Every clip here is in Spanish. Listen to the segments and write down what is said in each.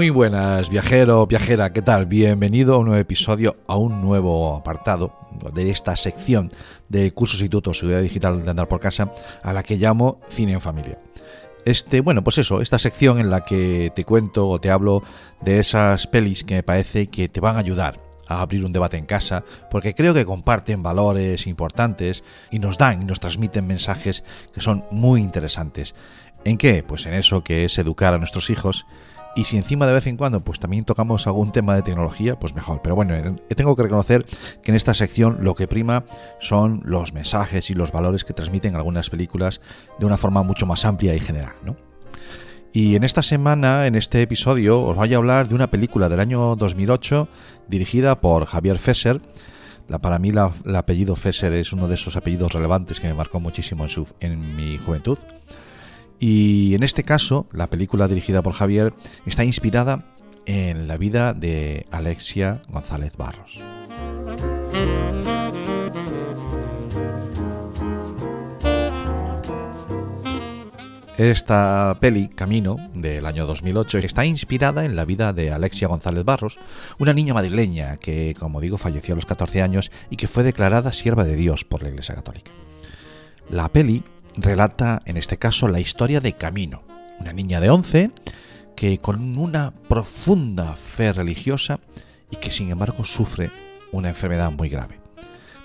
Muy buenas, viajero, viajera, ¿qué tal? Bienvenido a un nuevo episodio, a un nuevo apartado de esta sección de cursos y tutos seguridad digital de andar por casa, a la que llamo Cine en Familia. Este, bueno, pues eso, esta sección en la que te cuento o te hablo de esas pelis que me parece que te van a ayudar a abrir un debate en casa, porque creo que comparten valores importantes y nos dan y nos transmiten mensajes que son muy interesantes. ¿En qué? Pues en eso que es educar a nuestros hijos y si encima de vez en cuando pues también tocamos algún tema de tecnología, pues mejor. Pero bueno, eh, tengo que reconocer que en esta sección lo que prima son los mensajes y los valores que transmiten algunas películas de una forma mucho más amplia y general, ¿no? Y en esta semana, en este episodio, os voy a hablar de una película del año 2008 dirigida por Javier Fesser. La, para mí el apellido Fesser es uno de esos apellidos relevantes que me marcó muchísimo en, su, en mi juventud. Y en este caso, la película dirigida por Javier está inspirada en la vida de Alexia González Barros. Esta peli, Camino, del año 2008, está inspirada en la vida de Alexia González Barros, una niña madrileña que, como digo, falleció a los 14 años y que fue declarada sierva de Dios por la Iglesia Católica. La peli relata en este caso la historia de Camino, una niña de 11 que con una profunda fe religiosa y que sin embargo sufre una enfermedad muy grave.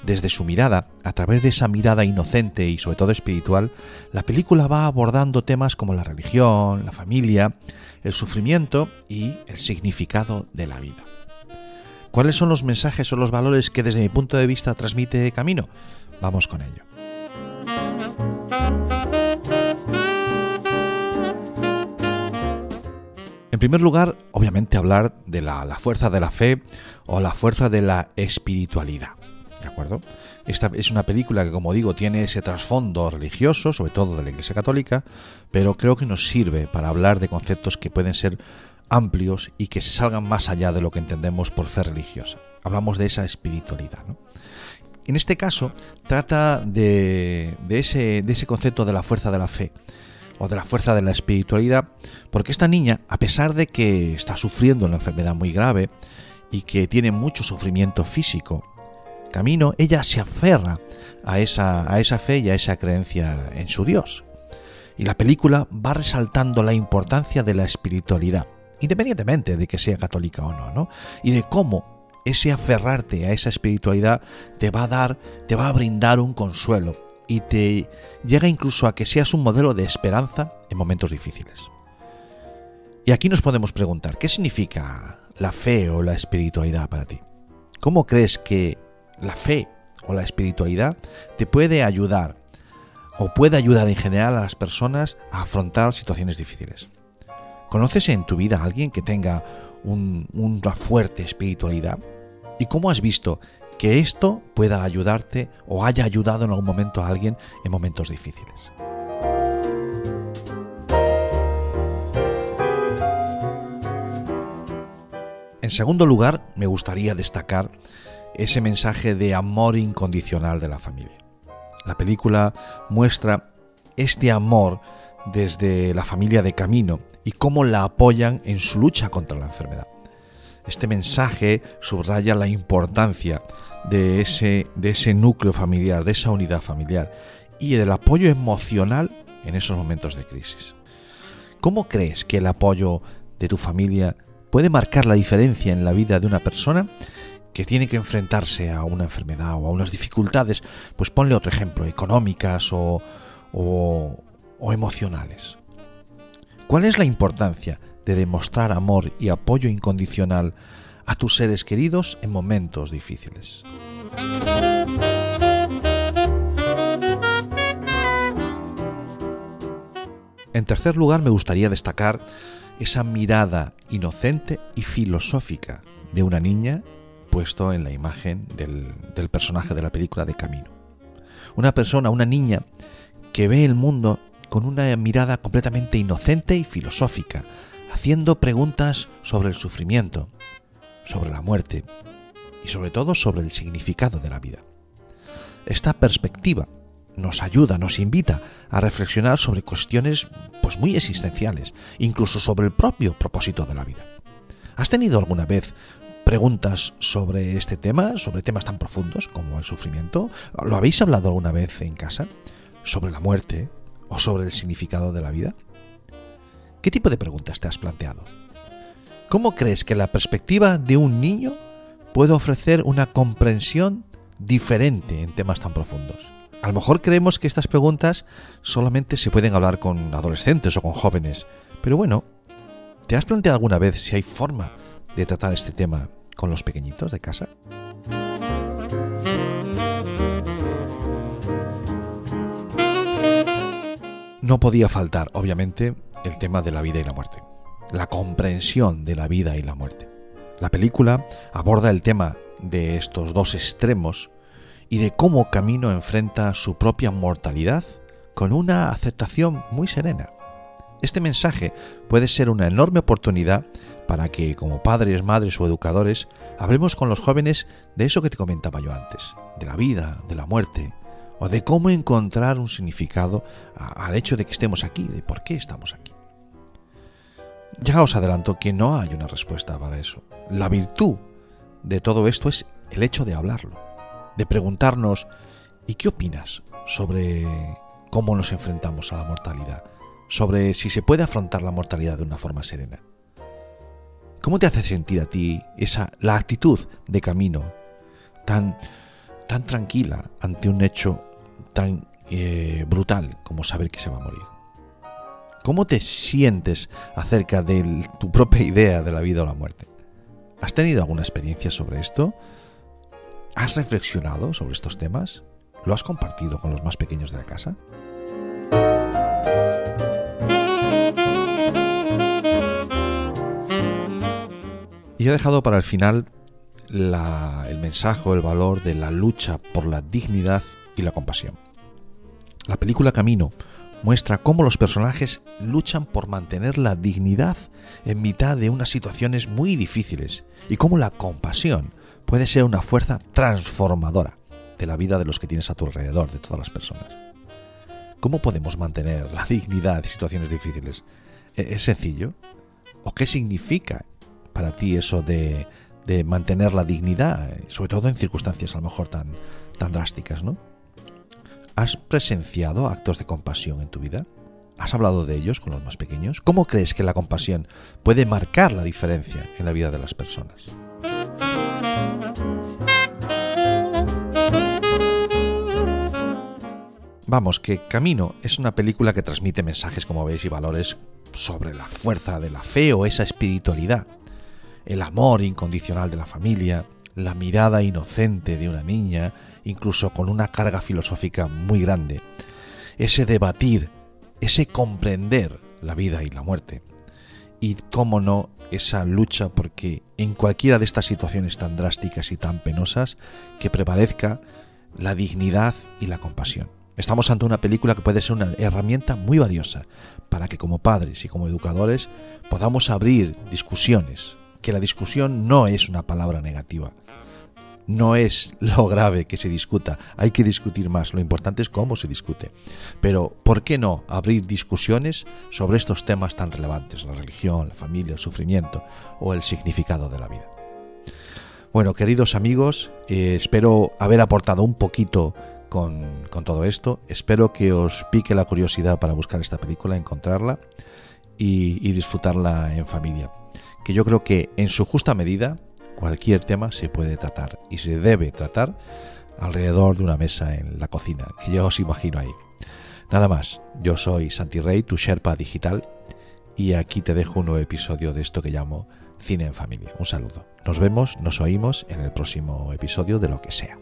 Desde su mirada, a través de esa mirada inocente y sobre todo espiritual, la película va abordando temas como la religión, la familia, el sufrimiento y el significado de la vida. ¿Cuáles son los mensajes o los valores que desde mi punto de vista transmite Camino? Vamos con ello. En primer lugar, obviamente hablar de la, fuerza de la fe o la fuerza de la espiritualidad. ¿De acuerdo? Esta es una película que, como digo, tiene ese trasfondo religioso, sobre todo de la Iglesia Católica, pero creo que nos sirve para hablar de conceptos que pueden ser amplios y que se salgan más allá de lo que entendemos por fe religiosa. Hablamos de esa espiritualidad. En este caso, trata de ese concepto de la fuerza de la fe o de la fuerza de la espiritualidad, porque esta niña, a pesar de que está sufriendo una enfermedad muy grave y que tiene mucho sufrimiento físico, camino, ella se aferra a esa, a esa fe y a esa creencia en su Dios. Y la película va resaltando la importancia de la espiritualidad, independientemente de que sea católica o no, ¿no? Y de cómo ese aferrarte a esa espiritualidad te va a dar, te va a brindar un consuelo, y te llega incluso a que seas un modelo de esperanza en momentos difíciles. Y aquí nos podemos preguntar, ¿qué significa la fe o la espiritualidad para ti? ¿Cómo crees que la fe o la espiritualidad te puede ayudar o puede ayudar en general a las personas a afrontar situaciones difíciles? ¿Conoces en tu vida a alguien que tenga una fuerte espiritualidad? ¿Y cómo has visto que esto pueda ayudarte o haya ayudado en algún momento a alguien en momentos difíciles. En segundo lugar, me gustaría destacar ese mensaje de amor incondicional de la familia. La película muestra este amor desde la familia de Camino y cómo la apoyan en su lucha contra la enfermedad. Este mensaje subraya la importancia de ese, de ese núcleo familiar, de esa unidad familiar y del apoyo emocional en esos momentos de crisis. ¿Cómo crees que el apoyo de tu familia puede marcar la diferencia en la vida de una persona que tiene que enfrentarse a una enfermedad o a unas dificultades? Pues ponle otro ejemplo, económicas o, o emocionales. ¿Cuál es la importancia de demostrar amor y apoyo incondicional a tus seres queridos en momentos difíciles. En tercer lugar, me gustaría destacar esa mirada inocente y filosófica de una niña puesto en la imagen del, personaje de la película de Camino. Una persona, una niña que ve el mundo con una mirada completamente inocente y filosófica, haciendo preguntas sobre el sufrimiento, sobre la muerte y sobre todo sobre el significado de la vida. Esta perspectiva nos ayuda, nos invita a reflexionar sobre cuestiones pues muy existenciales, incluso sobre el propio propósito de la vida. ¿Has tenido alguna vez preguntas sobre este tema, sobre temas tan profundos como el sufrimiento? ¿Lo habéis hablado alguna vez en casa? ¿Sobre la muerte o sobre el significado de la vida? ¿Qué tipo de preguntas te has planteado? ¿Cómo crees que la perspectiva de un niño puede ofrecer una comprensión diferente en temas tan profundos? A lo mejor creemos que estas preguntas solamente se pueden hablar con adolescentes o con jóvenes, pero bueno, ¿te has planteado alguna vez si hay forma de tratar este tema con los pequeñitos de casa? No podía faltar, obviamente, el tema de la vida y la muerte, la comprensión de la vida y la muerte. La película aborda el tema de estos dos extremos y de cómo Camino enfrenta su propia mortalidad con una aceptación muy serena. Este mensaje puede ser una enorme oportunidad para que, como padres, madres o educadores, hablemos con los jóvenes de eso que te comentaba yo antes, de la vida, de la muerte, o de cómo encontrar un significado al hecho de que estemos aquí, de por qué estamos aquí. Ya os adelanto que no hay una respuesta para eso. La virtud de todo esto es el hecho de hablarlo, de preguntarnos, ¿y qué opinas sobre cómo nos enfrentamos a la mortalidad? Sobre si se puede afrontar la mortalidad de una forma serena. ¿Cómo te hace sentir a ti esa la actitud de camino tan tan tranquila ante un hecho tan eh, brutal como saber que se va a morir? ¿Cómo te sientes acerca de tu propia idea de la vida o la muerte? ¿Has tenido alguna experiencia sobre esto? ¿Has reflexionado sobre estos temas? ¿Lo has compartido con los más pequeños de la casa? Y he dejado para el final el mensaje el valor de la lucha por la dignidad y la compasión. La película Camino muestra cómo los personajes luchan por mantener la dignidad en mitad de unas situaciones muy difíciles y cómo la compasión puede ser una fuerza transformadora de la vida de los que tienes a tu alrededor, de todas las personas. ¿Cómo podemos mantener la dignidad en situaciones difíciles? ¿E-, ¿Es sencillo? ¿O qué significa para ti eso de, mantener la dignidad, sobre todo en circunstancias a lo mejor tan, tan drásticas, ¿no? ¿Has presenciado actos de compasión en tu vida? ¿Has hablado de ellos con los más pequeños? ¿Cómo crees que la compasión puede marcar la diferencia en la vida de las personas? Vamos, que Camino es una película que transmite mensajes, como veis, y valores sobre la fuerza de la fe o esa espiritualidad, el amor incondicional de la familia, la mirada inocente de una niña, incluso con una carga filosófica muy grande, ese debatir, ese comprender la vida y la muerte, y cómo no esa lucha porque en cualquiera de estas situaciones tan drásticas y tan penosas que prevalezca la dignidad y la compasión. Estamos ante una película que puede ser una herramienta muy valiosa para que como padres y como educadores podamos abrir discusiones, que la discusión no es una palabra negativa, no es lo grave que se discuta, hay que discutir más, lo importante es cómo se discute. Pero, ¿por qué no abrir discusiones sobre estos temas tan relevantes, la religión, la familia, el sufrimiento o el significado de la vida? Bueno, queridos amigos, eh, espero haber aportado un poquito con, todo esto, espero que os pique la curiosidad para buscar esta película, encontrarla y disfrutarla en familia, que yo creo que en su justa medida cualquier tema se puede tratar y se debe tratar alrededor de una mesa en la cocina, que yo os imagino ahí. Nada más, yo soy Santi Rey, tu Sherpa digital, y aquí te dejo un nuevo episodio de esto que llamo Cine en Familia. Un saludo. Nos vemos, nos oímos en el próximo episodio de lo que sea.